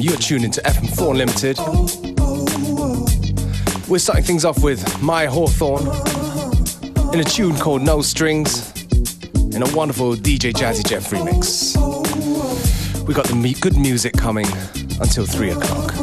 You are tuned into FM4 Unlimited. We're starting things off with Mayer Hawthorne in a tune called No Strings in a wonderful DJ Jazzy Jeff remix. We got the good music coming until 3 o'clock.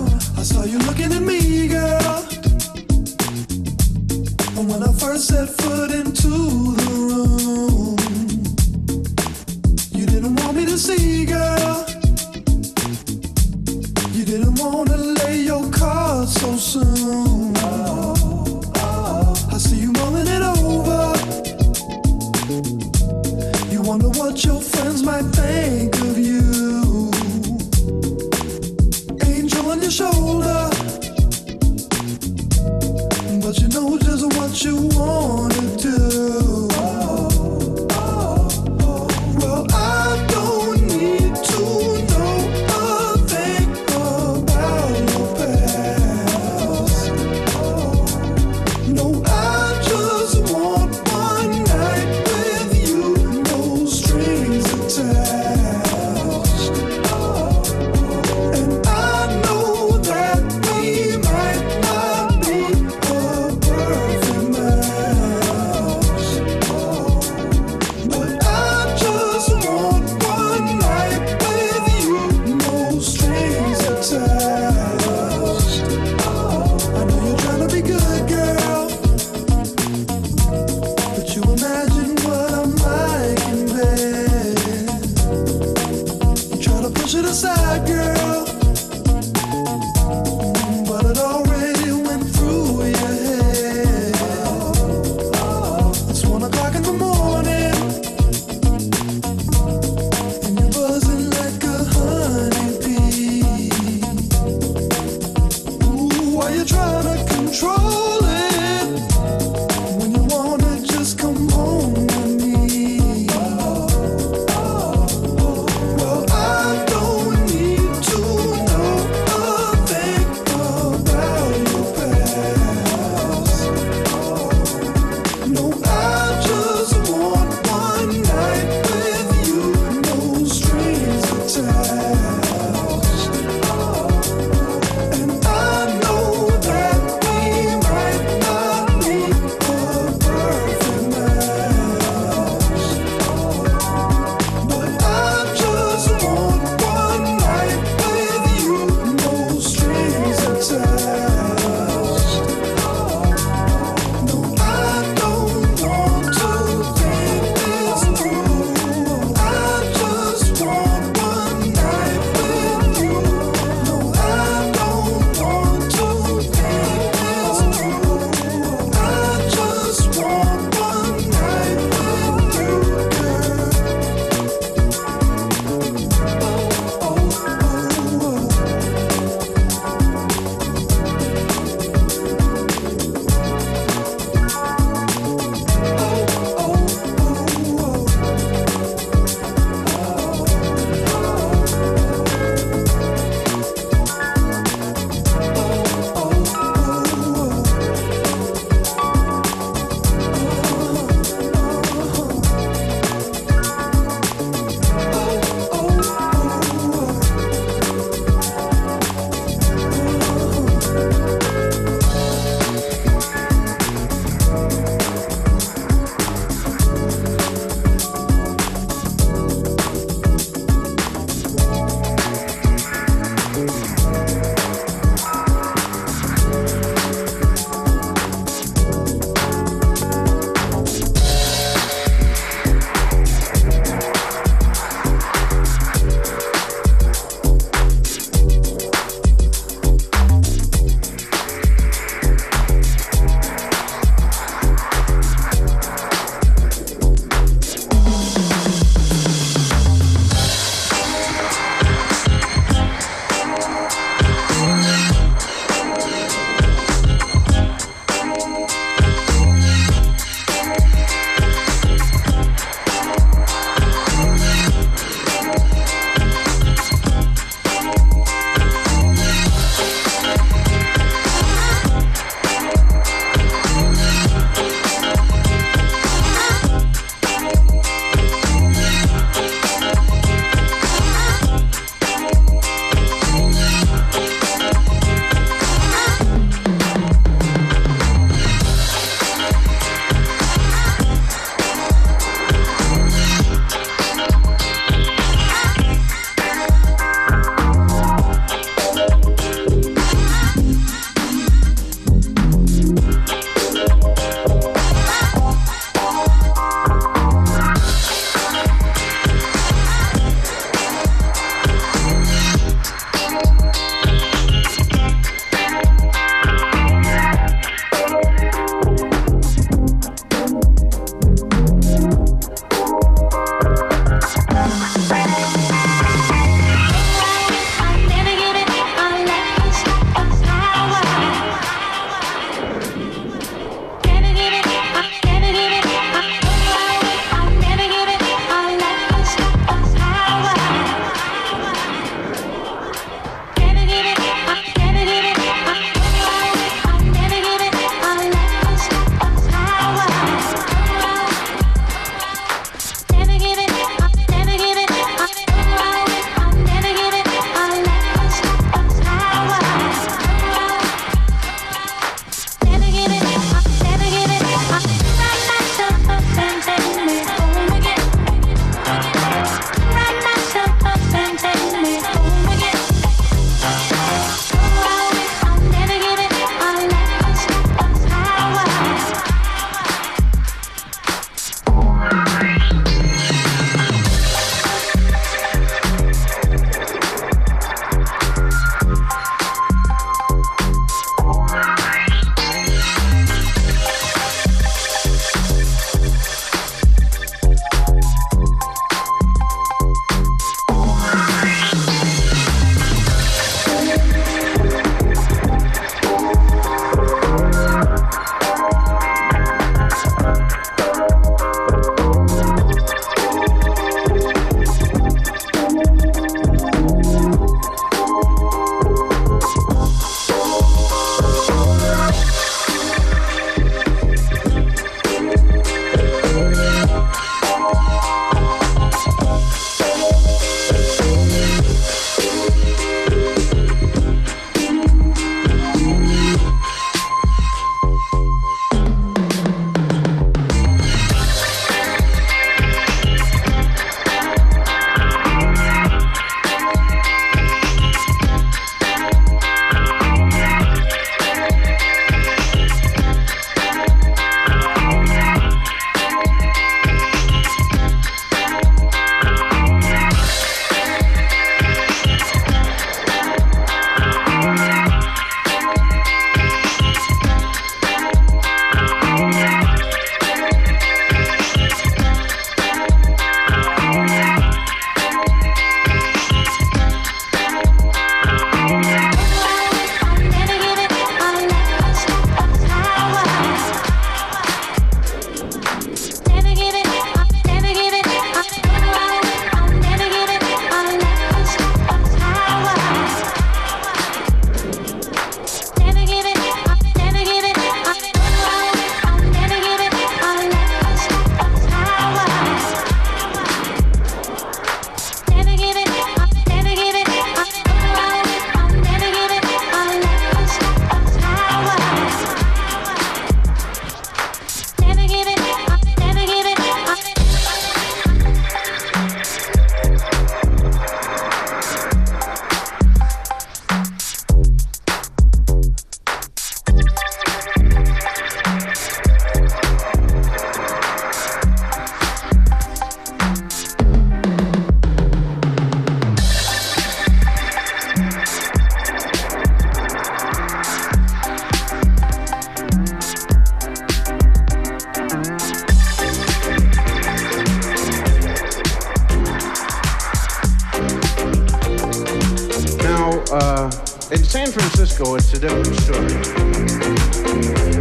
It's a different story.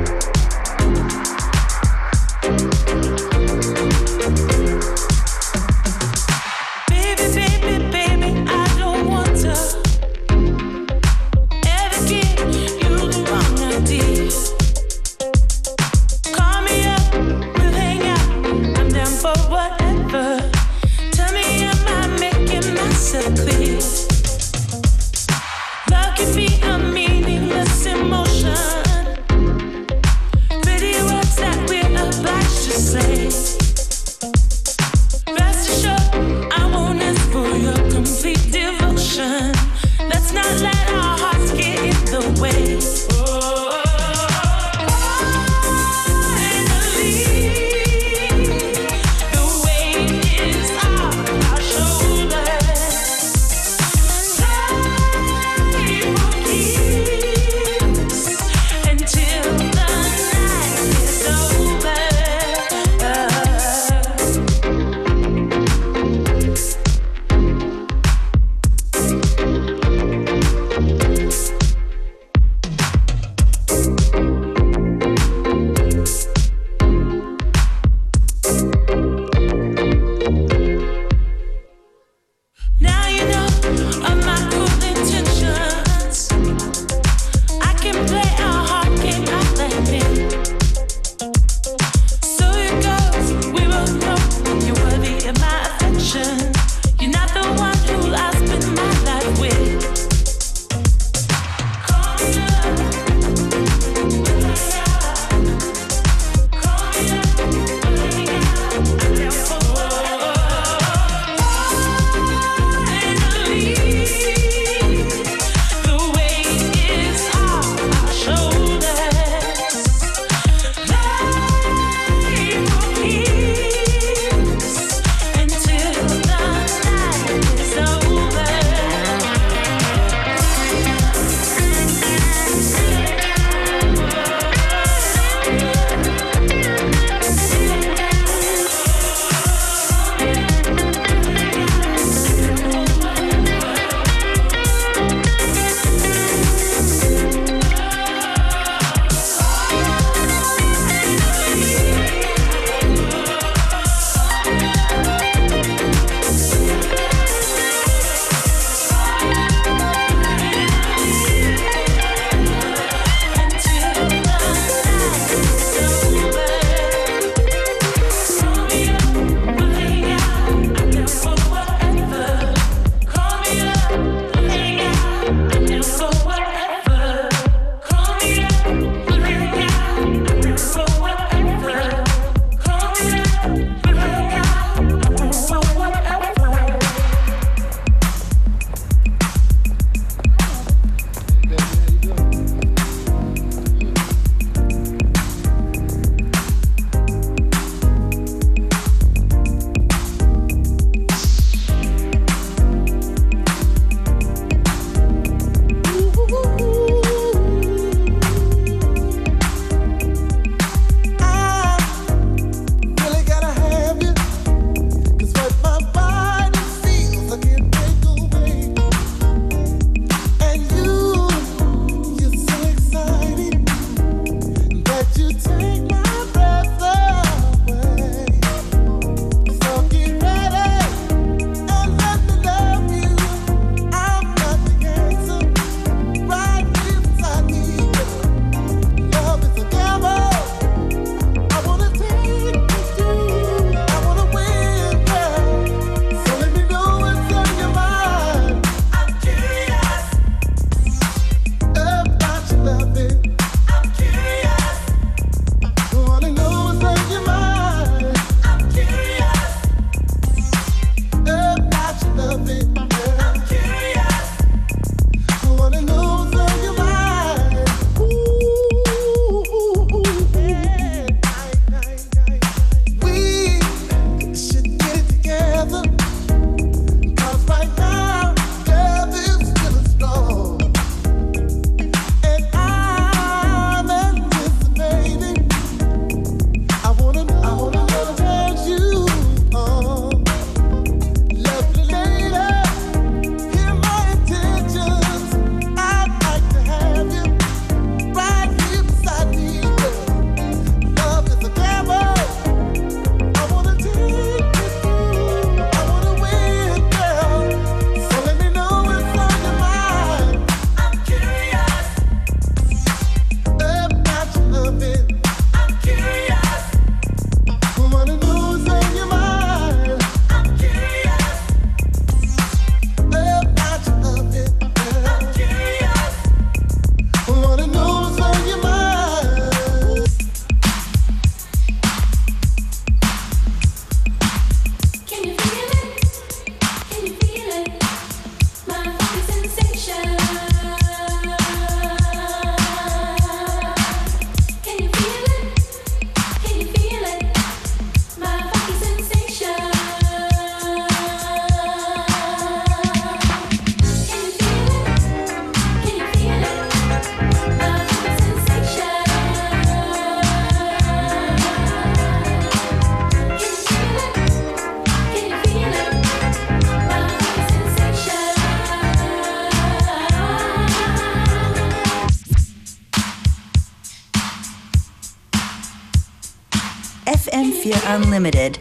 Fear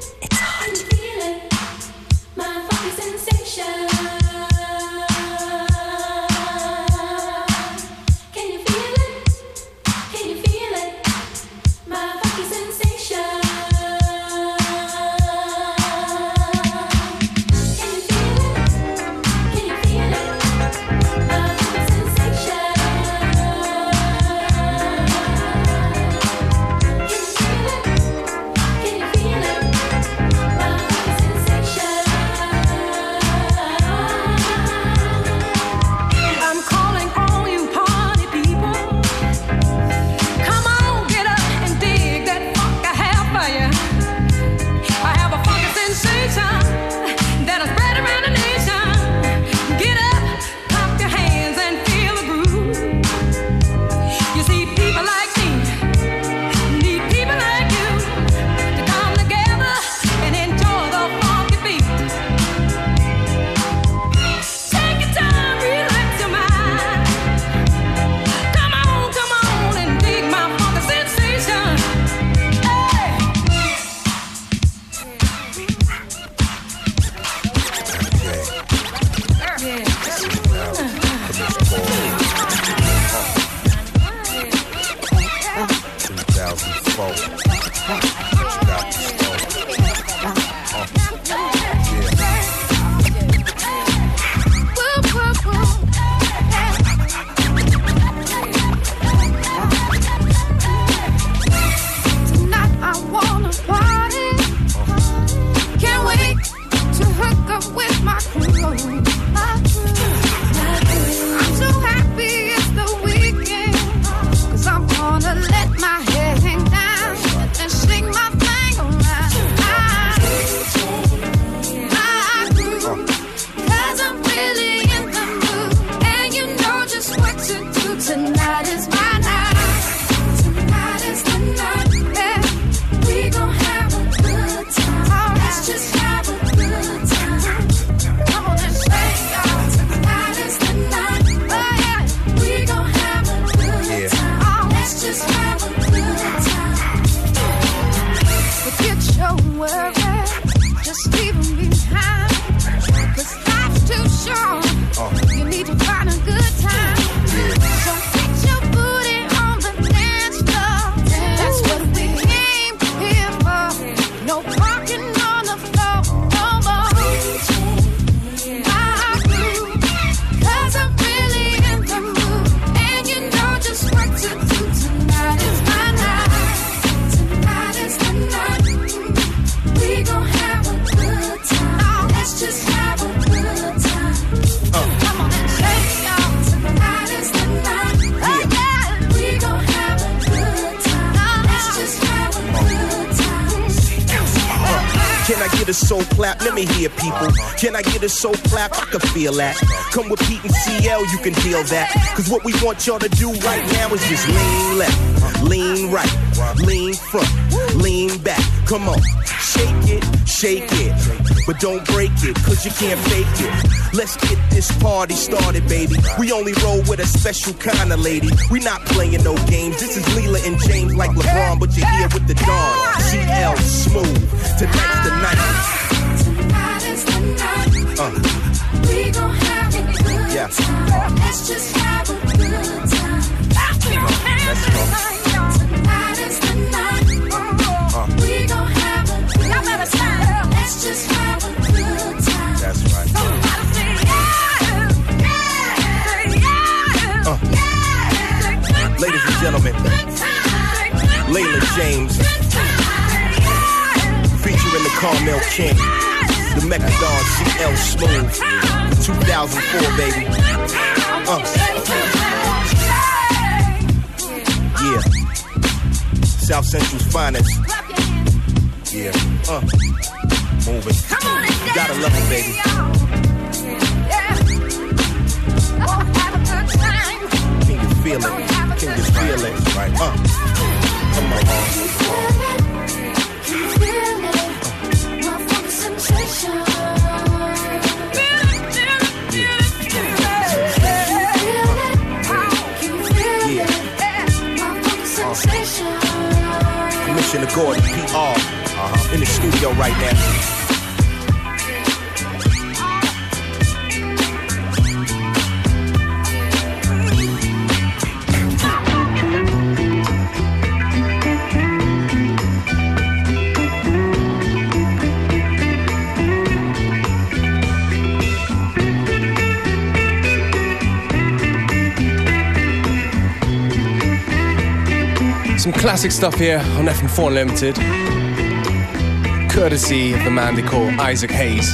Can I get clap? I can feel that. Come with Pete and CL, you can feel that. Cause what we want y'all to do right now is just lean left, lean right, lean front, lean back. Come on, shake it, shake it. But don't break it, cause you can't fake it. Let's get this party started, baby. We only roll with a special kind of lady. We not playing no games. This is Leela and James like LeBron, but you're here with the Dawn. CL smooth. Tonight's the night. Uh, We gon' have a good Yeah. time. Let's just have a good time. Let's go. Tonight is the night. We gon' have a good time. Let's just have a good time. that's right. Somebody Uh. Ladies and gentlemen, Leela James featuring the Carmel King, Mecca Don CL Smooth, 2004, baby. Uh, yeah. South Central's finest. Yeah. Uh, moving. Gotta love it, baby. Can you feel it? Can you feel it? Right. Uh, come on. Commissioner Gordon, PR. Uh-huh, in the studio right now. Some classic stuff here on FM4 Unlimited, courtesy of the man they call Isaac Hayes.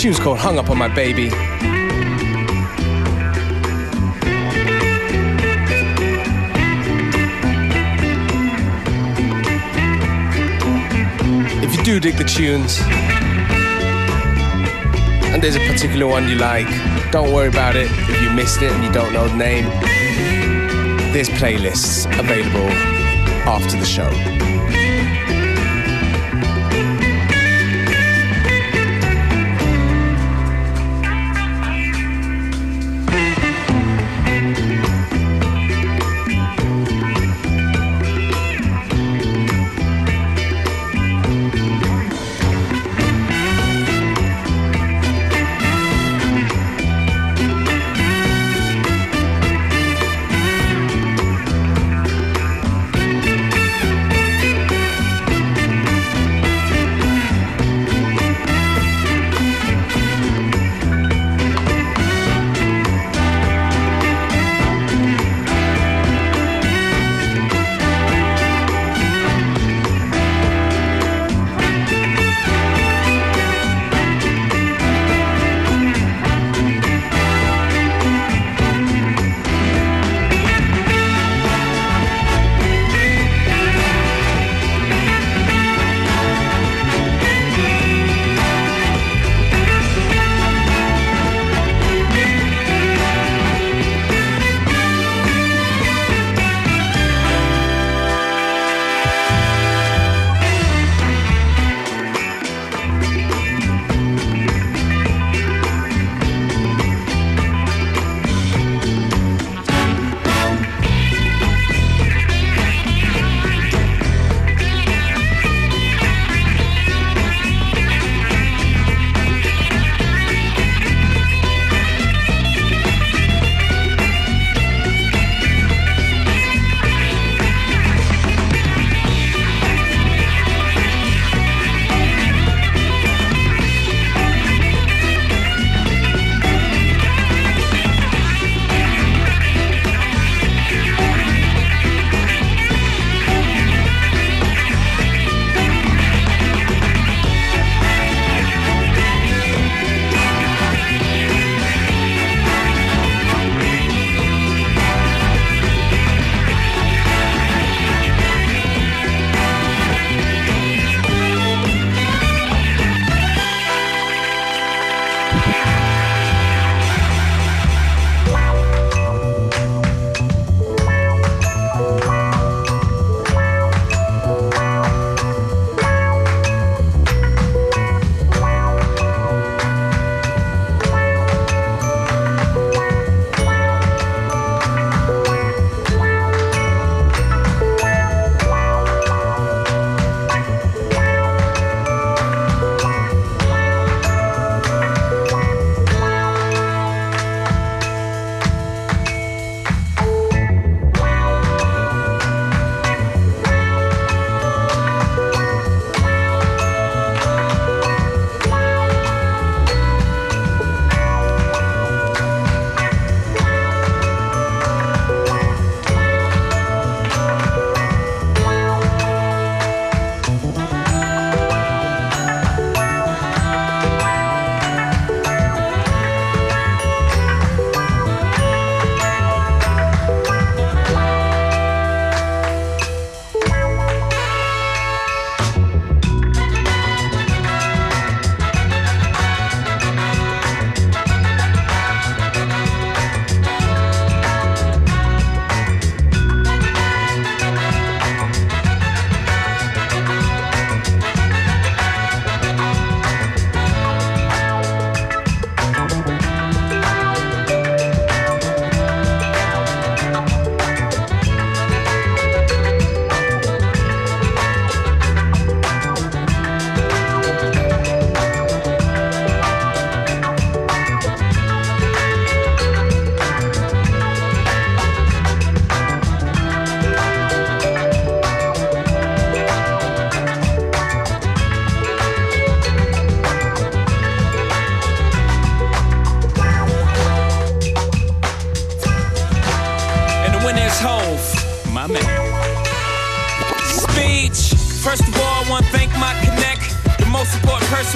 Tune's called Hung Up on My Baby. If you do dig the tunes, and there's a particular one you like, don't worry about it if you missed it and you don't know the name there's playlists available after the show.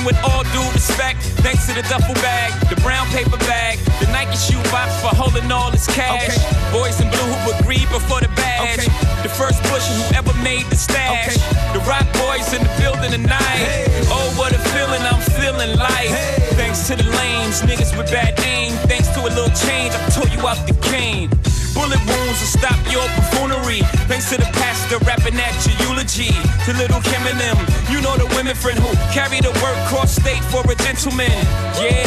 With all due respect. Thanks to the duffel bag, the brown paper bag, the Nike shoe box for holding all his cash. Boys in blue who agreed before the badge. The first pusher who ever made the stash. The Roc boys in the building tonight. Oh, what a feeling I'm feeling like. Thanks to the lames, niggas with bad aim. Thanks to a little change, I tore you out the cane. Bullet wounds will stop your buffoonery. Thanks to the pastor rapping at your eulogy. To little Kim and them, you know the women friend who carry the work cross state for a gentleman. Yeah,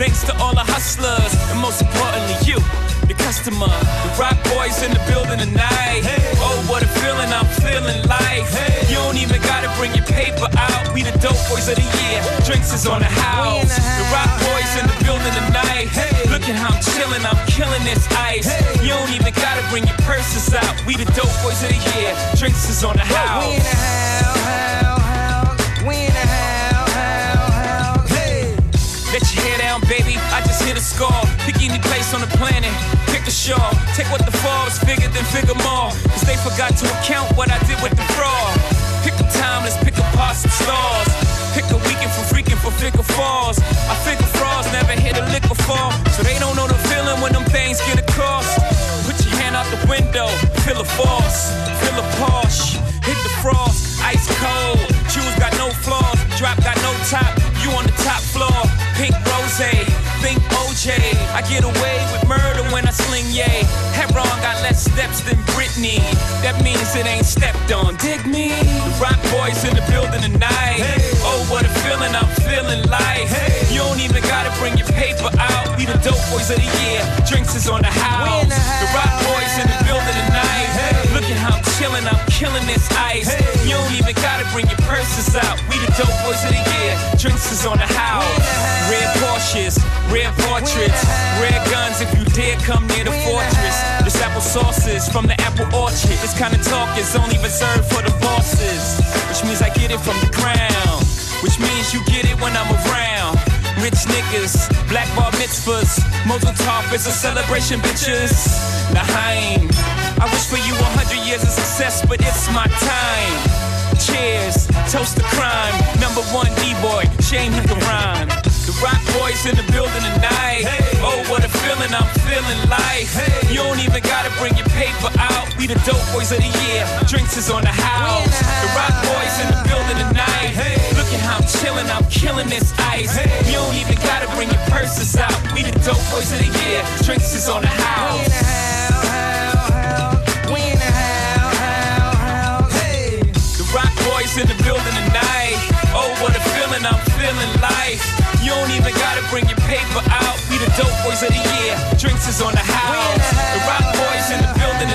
thanks to all the hustlers, and most importantly, you, the customer. The Roc boys in the building tonight. Oh, what a feeling I'm feeling like. You don't even gotta bring your paper out. We the dope boys of the year. Drinks is on the house. The Roc boys in the building tonight. Look at how I'm chilling, I'm killing this ice. You don't even gotta bring your purses out. We the dope boys of the year. Drinks is on the house. We in the house, house, house. Down, baby. I just hit a score. Pick any place on the planet. Pick a shawl. Take what the falls bigger than figure more. Cause they forgot to account what I did with the fraud. Pick a time, let's pick apart some stars. Pick a weekend for freaking for figure falls. I figure frauds never hit a lick before. So they don't know the feeling when them things get across. Put your hand out the window, feel a force, feel a Porsche. Hit the frost, ice cold. I get away with murder when I sling yay. Heron got less steps than Britney. That means it ain't stepped on. Dig me. The Roc boys in the building tonight. Oh, what a feeling I'm feeling like. You don't even gotta bring your paper out. We the dope boys of the year. Drinks is on the house. The Roc boys in the building tonight. Look at how I'm chilling, I'm killing this ice. You don't even gotta bring your purses out. We the dope boys of the year. Drinks is on the house. Red Porsches, red portraits, red guns if you dare come near the fortress. This apple sauces from the apple orchard. This kind of talk is only reserved for the bosses. Which means I get it from the ground. Which means you get it when I'm around. Rich niggas, black bar mitzvahs. Mazel Tov is a celebration, bitches. I wish for you a hundred years of success, but it's my time. Cheers, toast to crime. Number one D-boy, shame he can rhyme. The Roc boys in the building tonight. Oh, what a feeling I'm feeling like. Hey. You don't even gotta bring your paper out. We the dope boys of the year. Drinks is on the house. The Roc boys in the building tonight. Hey. Look at how I'm chilling, I'm killing this ice. You don't even gotta bring your purses out. We the dope boys of the year. Drinks is on the house. Rock in the building tonight. Oh, what a feeling I'm feeling like. You don't even gotta bring your paper out. We the dope boys of the year. Drinks is on the house. The Roc boys in the building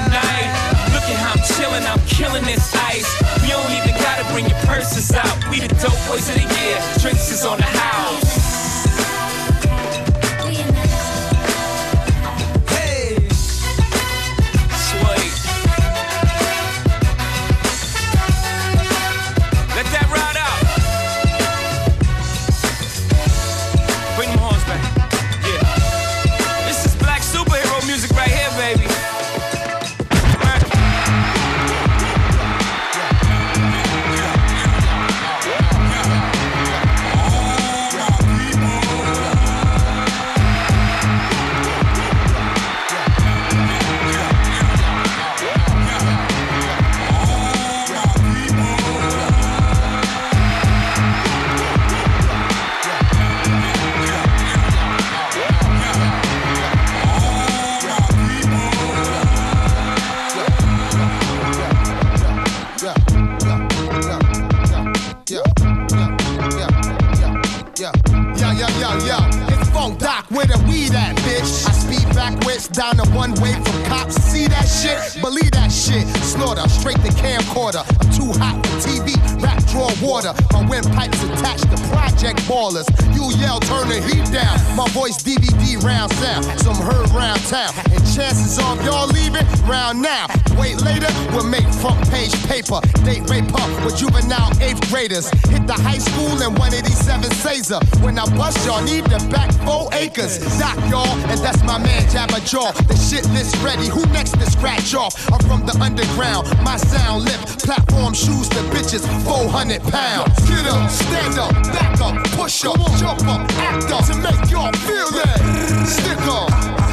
187 Caesar. When I bust y'all, need the back four acres. Doc y'all, and that's my man Jabba Jaw. The shit list ready. Who next to scratch off? I'm from the underground. My sound lip, platform shoes to bitches, 400 pounds. Get up, stand up, back up, push up, jump up, act up to make y'all feel that. Stick up,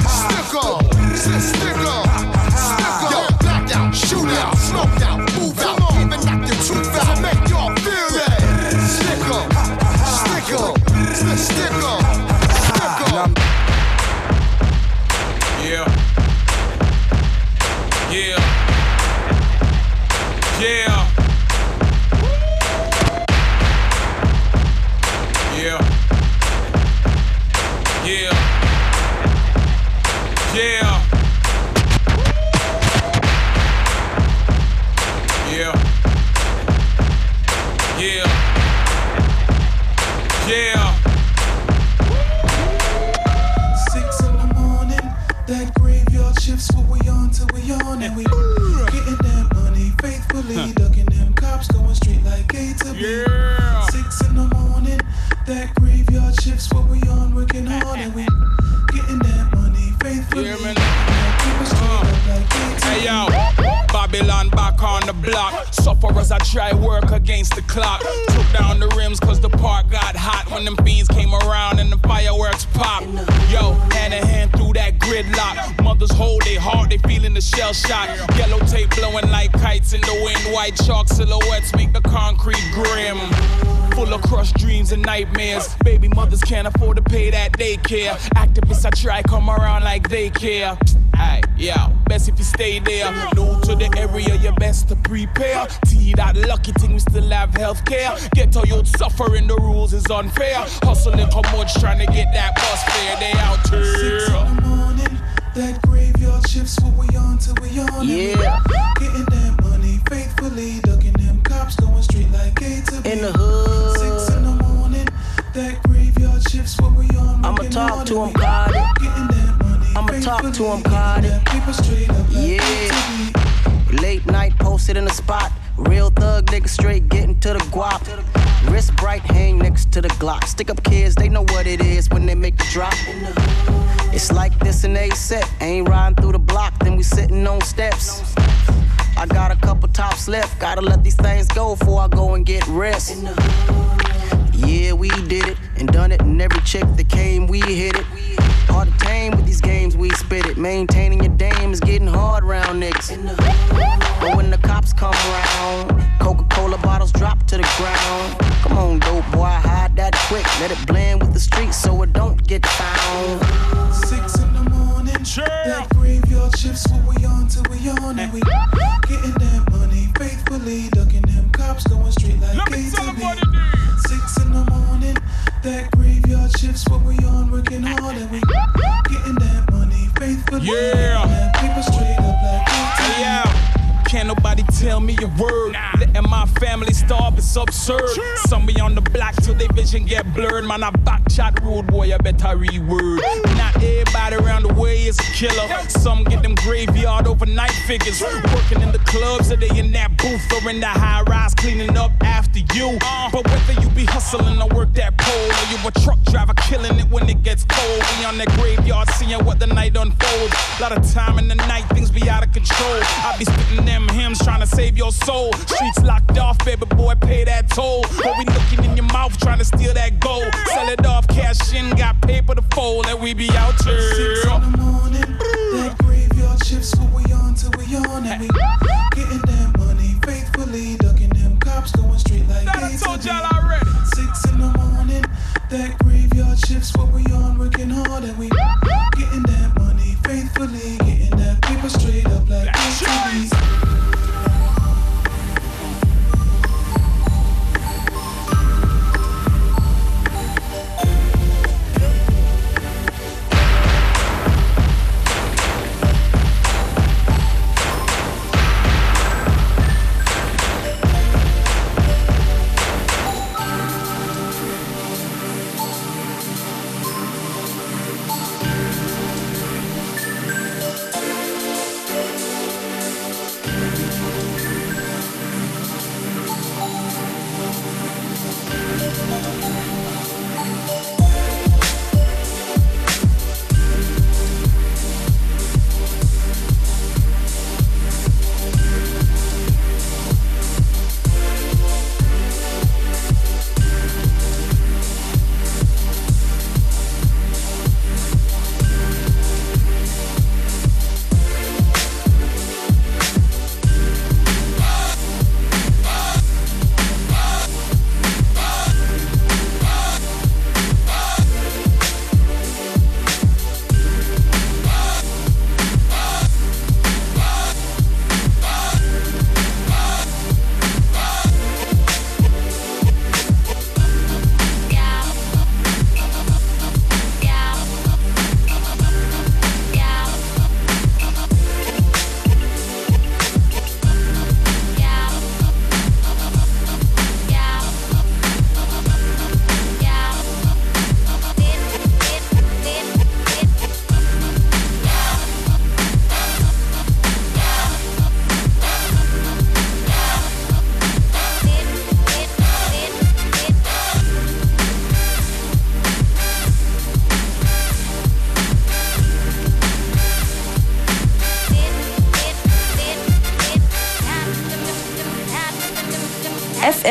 stick up, stick up, stick up. Yo, black out, shoot out, smoked out, As I try work against the clock. Took down the rims cause the park got hot when them fiends came around and the fireworks pop. Yo, hand in hand through that gridlock. Mothers hold their heart, they feeling the shell shock. Yellow tape blowing like kites in the wind. White chalk silhouettes make the concrete grim. Full of crushed dreams and nightmares. Baby mothers can't afford to pay that daycare. Activists I try come around like they care. Aye, yeah, best if you stay there. New to the area, you best to prepare. See that lucky thing, we still have healthcare. Get all youth suffering, the rules is unfair. Hustling how much trying to get that bus fare. They out Six here. in the morning, that graveyard shift's what we on till we on Yeah. getting that money faithfully, ducking them cops going straight like A to B. In the hood. Six in the morning, that graveyard shift's what we on. I'ma talk hard to and him, I'ma talk to him, like Yeah. Late night posted in the spot. Real thug nigga straight getting to the guap. Wrist bright, hang next to the Glock. Stick up kids, they know what it is when they make the drop. It's like this and they set. Ain't riding through the block, then we sitting on steps. I got a couple tops left. Gotta let these things go before I go and get rest. Yeah, we did it and done it, and every chick that came, we hit it. Hard to tame with these games, we spit it. Maintaining your dame is getting hard round niggas. But when the cops come around, Coca Cola bottles drop to the ground. Come on, dope boy, hide that quick. Let it blend with the streets so it don't get found. Six in the morning, that graveyard shift's what we on till we on and we getting that money faithfully, ducking them cops going straight like Let me A tell to 'em B. what it is. Six in the morning, that graveyard shift's what we on working hard and we getting that money faithfully, Yeah. getting that paper straight up like A to Hey, B. yeah. Can't nobody tell me a word. Letting my family starve it's absurd. Some be on the block till they vision get blurred. Man, I back chat rude boy, I better reword. Not everybody around the way is a killer. Some get them graveyard overnight figures. Working in the clubs or they in that booth or in the high rise cleaning up after you. Uh. But whether you be hustling or work that pole or you a truck driver killing it when it gets cold. We on that graveyard seeing what the night unfolds. A Lot of time in the night, things be out of control. I be spitting them hymns trying to save your soul. Streets locked off, baby boy, pay that toll. But we looking in your mouth trying to steal that gold. Sell it off, cash in, got paper to fold, and we be out Six in the morning, that graveyard shift's what we on till we on and we getting that money faithfully, ducking them cops going straight like That I to told y'all already. Six in the morning, that graveyard shift's what we on working hard and we getting that money faithfully, getting that paper straight up like A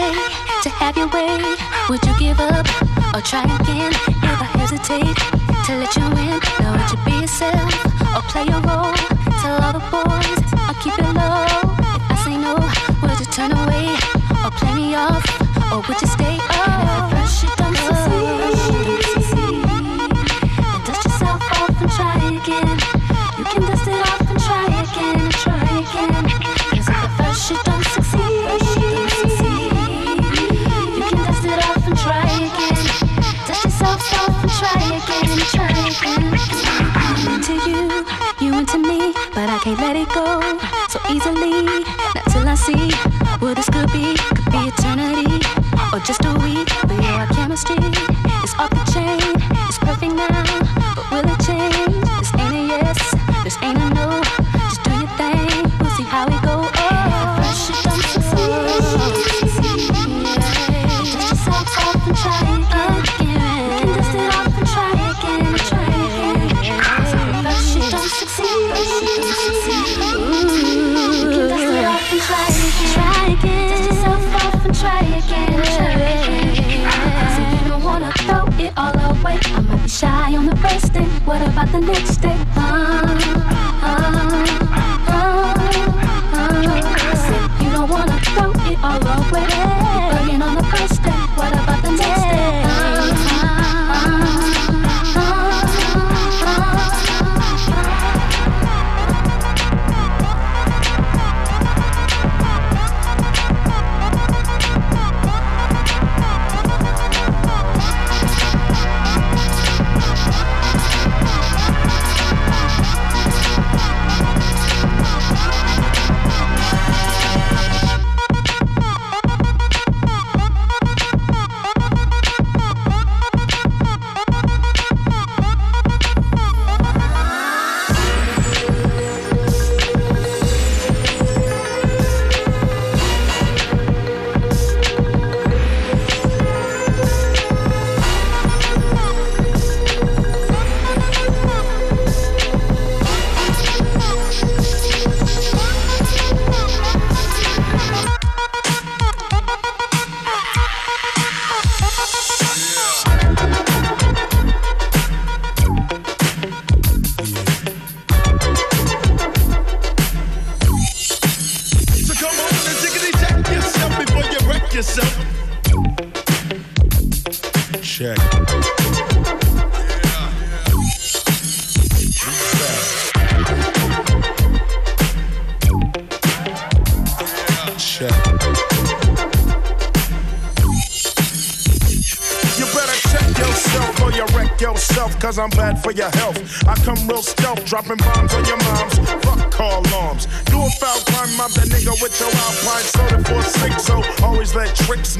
way to have your way? Would you give up or try again if I hesitate to let you in? Now would you be yourself or play your role? Tell all the boys I'll keep it low. If I say no, would you turn away or play me off or would you stay? Oh, pressure don't. into you, you into me, but I can't let it go so easily. Not till I see what this could be, could be eternity or just a week. But your chemistry is off the chain, it's perfect now. the next day.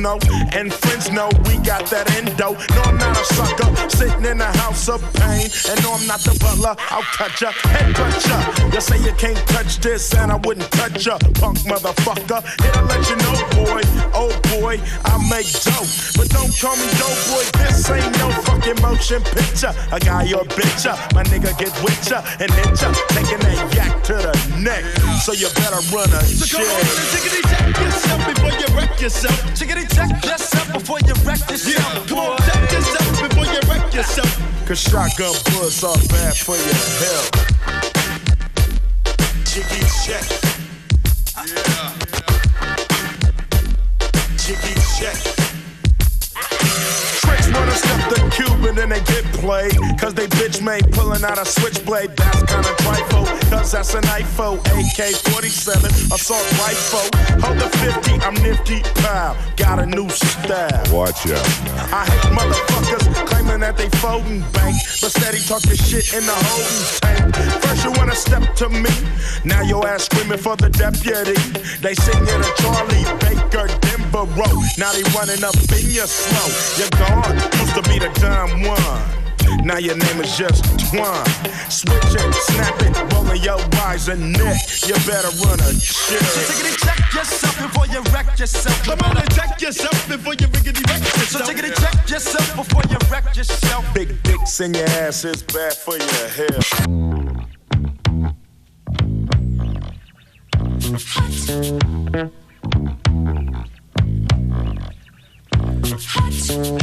Know and friends know we got that endo. No, in of pain. And no, I'm not the butler, I'll cut ya, head cut ya. You say you can't touch this, and I wouldn't touch ya, punk motherfucker. Here to let you know, boy, oh boy, I make dope. But don't call me dope boy, this ain't no fucking motion picture. A guy or bitch ya, my nigga get with ya and hit ya, taking that yak to the neck. So you better run a So check. come on and check yourself before you wreck yourself. Check yourself before you wreck yourself. Yeah, come on, check yourself before you wreck yourself. Cause shotgun bullets are bad for your health. Jiggy check. Yeah. And then they get played. Cause they bitch made pulling out a switchblade. That's kinda trifle. Cause that's an IFO. AK 47, assault rifle. Hold the 50, I'm nifty. Pow. Got a new style. Watch out. I hate motherfuckers claiming that they folding bank, but steady talking shit in the holding tank. First you wanna step to me, now your ass screaming for the deputy. They sing a Charlie Baker, Denver Road. Now they running up in your slow. You're gone, used to be the dumb one. Now your name is just Twan. Switch it, snap it, rolling your eyes and neck. You better run a shit. So jiggity check yourself before you wreck yourself. Come on and check yourself before you riggedy wreck yourself. So jiggity check yourself before you wreck yourself. Big dicks in your ass is bad for your health. Keep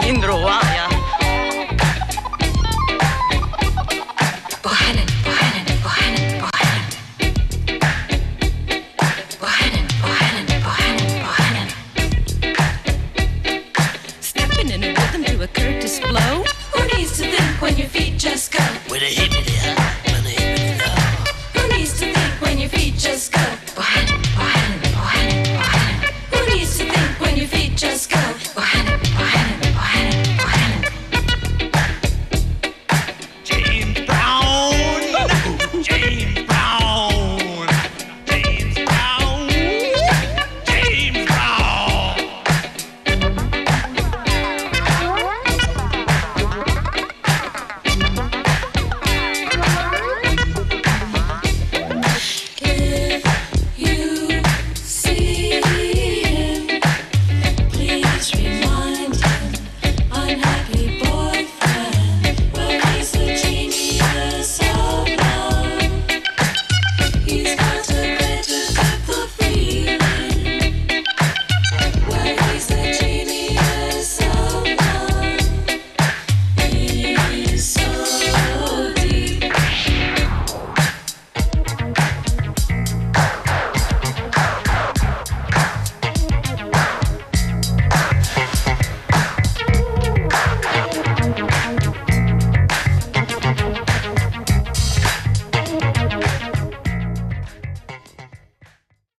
Droog, ja.